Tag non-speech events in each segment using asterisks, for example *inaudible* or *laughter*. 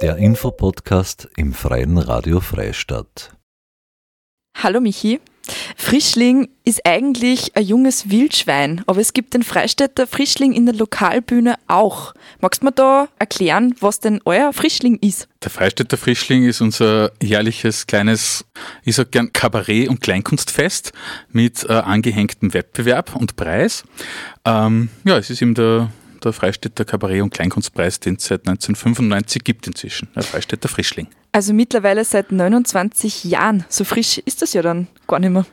Der Infopodcast im Freien Radio Freistadt. Hallo Michi. Frischling ist eigentlich ein junges Wildschwein, aber es gibt den Freistädter Frischling in der Lokalbühne auch. Magst du mir da erklären, was denn euer Frischling ist? Der Freistädter Frischling ist unser jährliches kleines, ich sag gern Kabarett- und Kleinkunstfest mit äh, angehängtem Wettbewerb und Preis. Ähm, ja, es ist eben der der Freistädter Kabarett- und Kleinkunstpreis, den es seit 1995 gibt inzwischen, der Freistädter Frischling. Also mittlerweile seit 29 Jahren. So frisch ist das ja dann gar nicht mehr.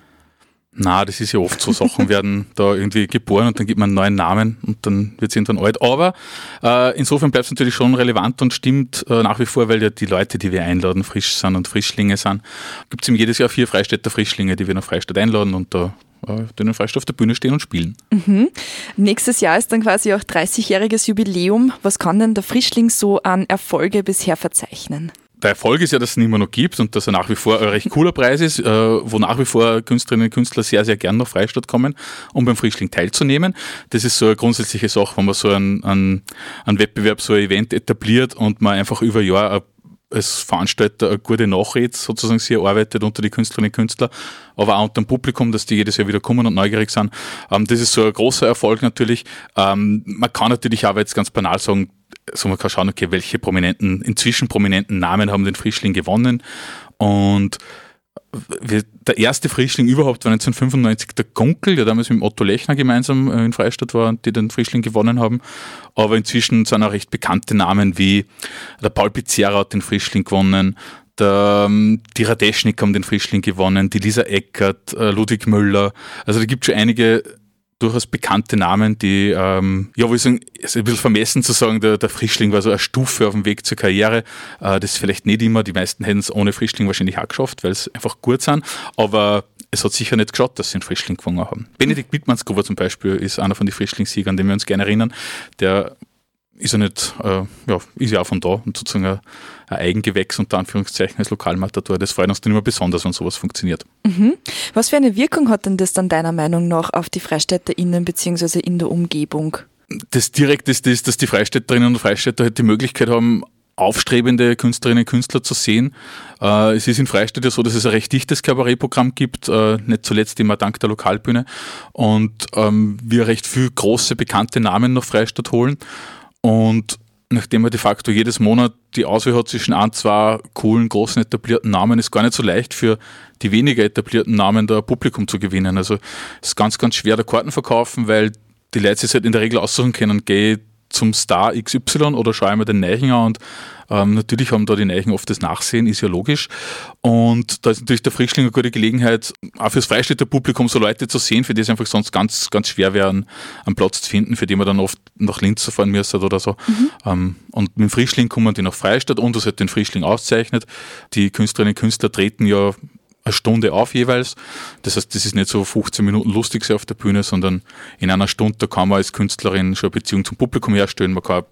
Na, das ist ja oft so. Sachen *laughs* werden da irgendwie geboren und dann gibt man einen neuen Namen und dann wird es irgendwann alt. Aber äh, insofern bleibt es natürlich schon relevant und stimmt äh, nach wie vor, weil ja die Leute, die wir einladen, frisch sind und Frischlinge sind. Gibt es eben jedes Jahr vier Freistädter Frischlinge, die wir nach Freistadt einladen und da äh, den Freistadt auf der Bühne stehen und spielen. Mhm. Nächstes Jahr ist dann quasi auch 30-jähriges Jubiläum. Was kann denn der Frischling so an Erfolge bisher verzeichnen? Der Erfolg ist ja, dass es ihn immer noch gibt und dass er nach wie vor ein recht cooler Preis ist, äh, wo nach wie vor Künstlerinnen und Künstler sehr, sehr gern nach Freistadt kommen, um beim Frischling teilzunehmen. Das ist so eine grundsätzliche Sache, wenn man so einen, einen, einen Wettbewerb, so ein Event etabliert und man einfach über Jahr als Veranstalter eine gute Nachrede sozusagen sie erarbeitet unter die Künstlerinnen und Künstler, aber auch unter dem Publikum, dass die jedes Jahr wieder kommen und neugierig sind. Ähm, das ist so ein großer Erfolg natürlich. Ähm, man kann natürlich aber jetzt ganz banal sagen, so man kann schauen, okay, welche prominenten, inzwischen prominenten Namen haben den Frischling gewonnen. Und der erste Frischling überhaupt war 1995 der Gunkel, der damals mit Otto Lechner gemeinsam äh, in Freistadt war, die den Frischling gewonnen haben. Aber inzwischen sind auch recht bekannte Namen wie der Paul Pizzerra hat den Frischling gewonnen, der, ähm, die Radeschnik haben den Frischling gewonnen, die Lisa Eckert, äh, Ludwig Müller. Also da gibt es schon einige durchaus bekannte Namen, die, ähm, ja, wo ich sagen, ist ein bisschen vermessen zu sagen, der, der Frischling war so eine Stufe auf dem Weg zur Karriere. Äh, das ist vielleicht nicht immer, die meisten hätten es ohne Frischling wahrscheinlich auch geschafft, weil es einfach gut sind, aber es hat sicher nicht geschaut, dass sie einen Frischling gewonnen haben. Benedikt Wittmannsgruber zum Beispiel ist einer von den Frischlingssiegern, an den wir uns gerne erinnern, der ist ja nicht, äh, ja, ist ja auch von da und sozusagen ein, ein Eigengewächs unter Anführungszeichen als Lokalmatador. Das freut uns dann immer besonders, wenn sowas funktioniert. Mhm. Was für eine Wirkung hat denn das dann deiner Meinung nach auf die FreistädterInnen bzw. in der Umgebung? Das Direkte ist das, dass die Freistädterinnen und Freistädter halt die Möglichkeit haben, aufstrebende Künstlerinnen und Künstler zu sehen. Äh, es ist in Freistadt ja so, dass es ein recht dichtes Kabarettprogramm gibt, äh, nicht zuletzt immer dank der Lokalbühne und ähm, wir recht viel große, bekannte Namen nach Freistadt holen und nachdem man de facto jedes Monat die Auswahl hat zwischen ein, zwei coolen, großen, etablierten Namen, ist gar nicht so leicht für die weniger etablierten Namen da Publikum zu gewinnen. Also es ist ganz, ganz schwer, der Karten verkaufen, weil die Leute sich halt in der Regel aussuchen können, gehe zum Star XY oder schaue ich mir den Neichen an und ähm, natürlich haben da die Neichen oft das Nachsehen, ist ja logisch. Und da ist natürlich der Frischling eine gute Gelegenheit, auch fürs Freistädter Publikum so Leute zu sehen, für die es einfach sonst ganz, ganz schwer wäre, einen, Platz zu finden, für die man dann oft nach Linz fahren müsste oder so. Mhm. Ähm, und mit dem Frischling kommen die nach Freistadt und das hat den Frischling auszeichnet. Die Künstlerinnen und Künstler treten ja eine Stunde auf jeweils. Das heißt, das ist nicht so 15 Minuten lustig auf der Bühne, sondern in einer Stunde da kann man als Künstlerin schon eine Beziehung zum Publikum herstellen. Man kann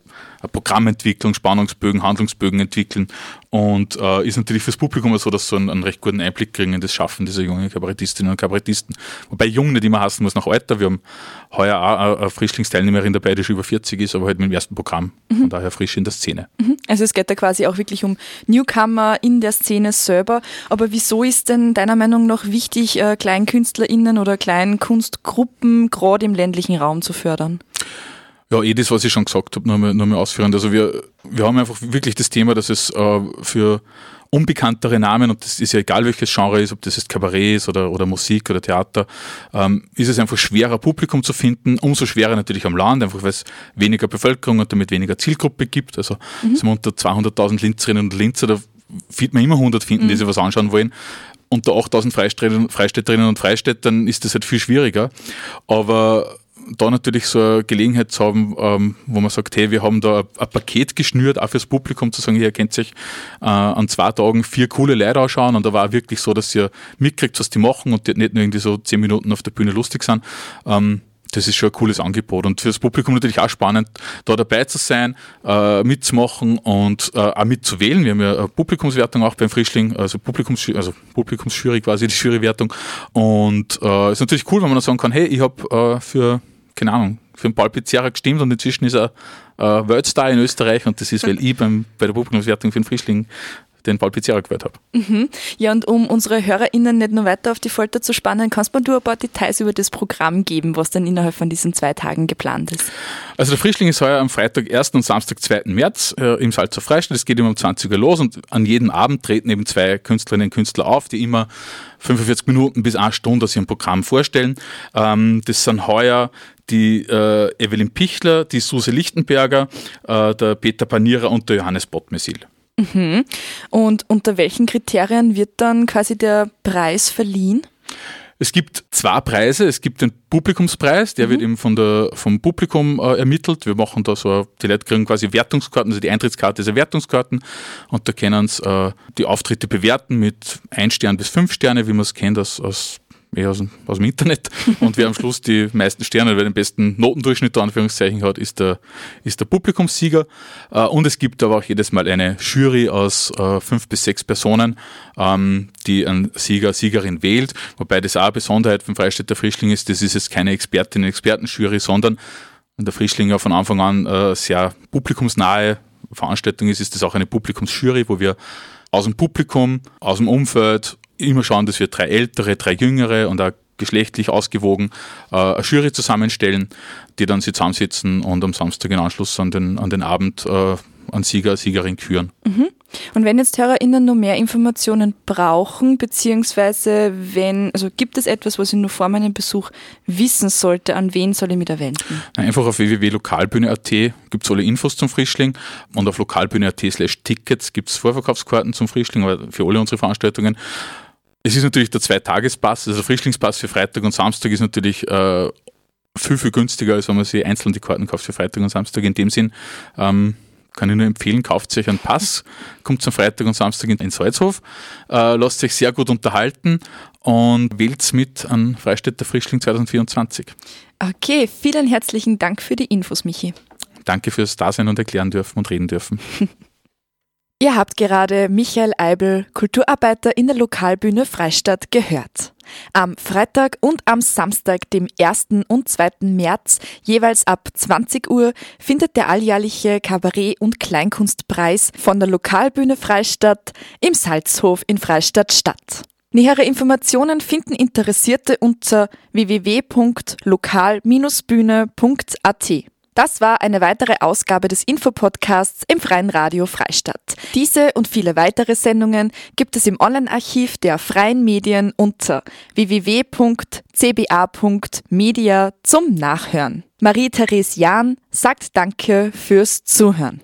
ein Programm entwickeln, Spannungsbögen, Handlungsbögen entwickeln und äh, ist natürlich fürs Publikum so, dass sie einen, einen recht guten Einblick kriegen in das Schaffen dieser jungen Kabarettistinnen und Kabarettisten. Wobei jung nicht immer heißen muss nach Alter. Wir haben heuer auch eine Frischlingsteilnehmerin dabei, die schon über 40 ist, aber halt mit dem ersten Programm. Mhm. Von daher frisch in der Szene. Mhm. Also es geht da quasi auch wirklich um Newcomer in der Szene selber. Aber wieso ist denn deiner Meinung nach wichtig, äh, KleinkünstlerInnen oder Kleinkunstgruppen gerade im ländlichen Raum zu fördern? Ja, eh das, was ich schon gesagt habe, nur mal, nur mal ausführend. Also wir, wir haben einfach wirklich das Thema, dass es äh, für unbekanntere Namen, und das ist ja egal welches Genre ist, ob das jetzt Kabarett ist oder, oder Musik oder Theater, ähm, ist es einfach schwerer, Publikum zu finden. Umso schwerer natürlich am Land, einfach weil es weniger Bevölkerung und damit weniger Zielgruppe gibt. Also mhm. sind wir unter 200.000 Linzerinnen und Linzer, da wird man immer 100 finden, mhm. die sich was anschauen wollen. Unter 8.000 Freistädterinnen und Freistädtern ist das halt viel schwieriger. Aber da natürlich so eine Gelegenheit zu haben, ähm, wo man sagt, hey, wir haben da ein, Paket geschnürt, auch fürs Publikum zu sagen, ihr könnt sich äh, an zwei Tagen vier coole Leute anschauen und da war wirklich so, dass ihr mitkriegt, was die machen und die nicht nur irgendwie so zehn Minuten auf der Bühne lustig sind. Ähm, das ist schon ein cooles Angebot und fürs Publikum natürlich auch spannend, da dabei zu sein, äh, mitzumachen und äh, auch mitzuwählen. Wir haben ja eine Publikumswertung auch beim Frischling, also Publikums, also Publikumsjury quasi, die Jurywertung. Und äh, ist natürlich cool, wenn man dann sagen kann, hey, ich habe äh, für keine Ahnung, für den Paul Pizzerra gestimmt und inzwischen ist er äh, Worldstar in Österreich und das ist, weil ich beim, bei der Publikumswertung für den Frischling den Paul Pizzerra gewählt habe. Mhm. Ja, und um unsere HörerInnen nicht nur weiter auf die Folter zu spannen, kannst du ein paar Details über das Programm geben, was dann innerhalb von diesen zwei Tagen geplant ist? Also der Frischling ist heuer am Freitag 1. und Samstag 2. März äh, im Salzer Freistadt. Es geht immer um 20 Uhr los und an jedem Abend treten eben zwei Künstlerinnen und Künstler auf, die immer 45 Minuten bis eine Stunde aus ihrem Programm vorstellen. Ähm, das sind heuer die äh, Evelyn Pichler, die Suse Lichtenberger, äh, der Peter Panierer und der Johannes Bottmesil. Mhm. Und unter welchen Kriterien wird dann quasi der Preis verliehen? Es gibt zwei Preise. Es gibt den Publikumspreis, der mhm. wird eben von der, vom Publikum äh, ermittelt. Wir machen da so, die Leute kriegen quasi Wertungskarten, also die Eintrittskarte ist Wertungskarten und da können sie äh, die Auftritte bewerten mit ein Stern bis fünf Sterne, wie man es kennt aus, aus eher aus, aus dem Internet. *laughs* Und wer am Schluss die meisten Sterne, wer den besten Notendurchschnitt, Anführungszeichen, hat, ist der, ist der Publikumssieger. Äh, und es gibt aber auch jedes Mal eine Jury aus äh, fünf bis sechs Personen, ähm, die einen Sieger, Siegerin wählt. Wobei das auch eine Besonderheit vom Freistädter Frischling ist, das ist jetzt keine Expertinnen, Expertenjury, sondern wenn der Frischling ja von Anfang an äh, sehr publikumsnahe Veranstaltung ist, ist das auch eine Publikumsjury, wo wir aus dem Publikum, aus dem Umfeld immer schauen, dass wir drei ältere, drei jüngere und auch geschlechtlich ausgewogen äh, eine Jury zusammenstellen, die dann sie zusammensitzen und am Samstag in Anschluss an den, an den Abend äh, an Sieger, Siegerin küren. Mhm. Und wenn jetzt HörerInnen noch mehr Informationen brauchen, beziehungsweise wenn, also gibt es etwas, was ich nur vor meinem Besuch wissen sollte, an wen soll ich mich da wenden? Einfach auf www.lokalbühne.at gibt es alle Infos zum Frischling und auf lokalbühne.at slash Tickets gibt es Vorverkaufskarten zum Frischling, aber für alle unsere Veranstaltungen. Es ist natürlich der Zweitagespass, also der Frischlingspass für Freitag und Samstag ist natürlich äh, viel, viel günstiger, als wenn man sich einzeln die Karten kauft für Freitag und Samstag. In dem Sinn ähm, kann ich nur empfehlen, kauft euch einen Pass, kommt zum Freitag und Samstag in Salzhof, äh, lasst euch sehr gut unterhalten und wählt mit an Freistädter Frischling 2024. Okay, vielen herzlichen Dank für die Infos, Michi. Danke fürs Dasein und erklären dürfen und reden dürfen. *laughs* Ihr habt gerade Michael Eibel, Kulturarbeiter in der Lokalbühne Freistadt, gehört. Am Freitag und am Samstag, dem 1. und 2. März, jeweils ab 20 Uhr, findet der alljährliche Kabarett- und Kleinkunstpreis von der Lokalbühne Freistadt im Salzhof in Freistadt statt. Nähere Informationen finden Interessierte unter www.lokal-bühne.at. Das war eine weitere Ausgabe des Infopodcasts im Freien Radio Freistadt. Diese und viele weitere Sendungen gibt es im Online-Archiv der Freien Medien unter www.cba.media zum Nachhören. Marie-Therese Jahn sagt Danke fürs Zuhören.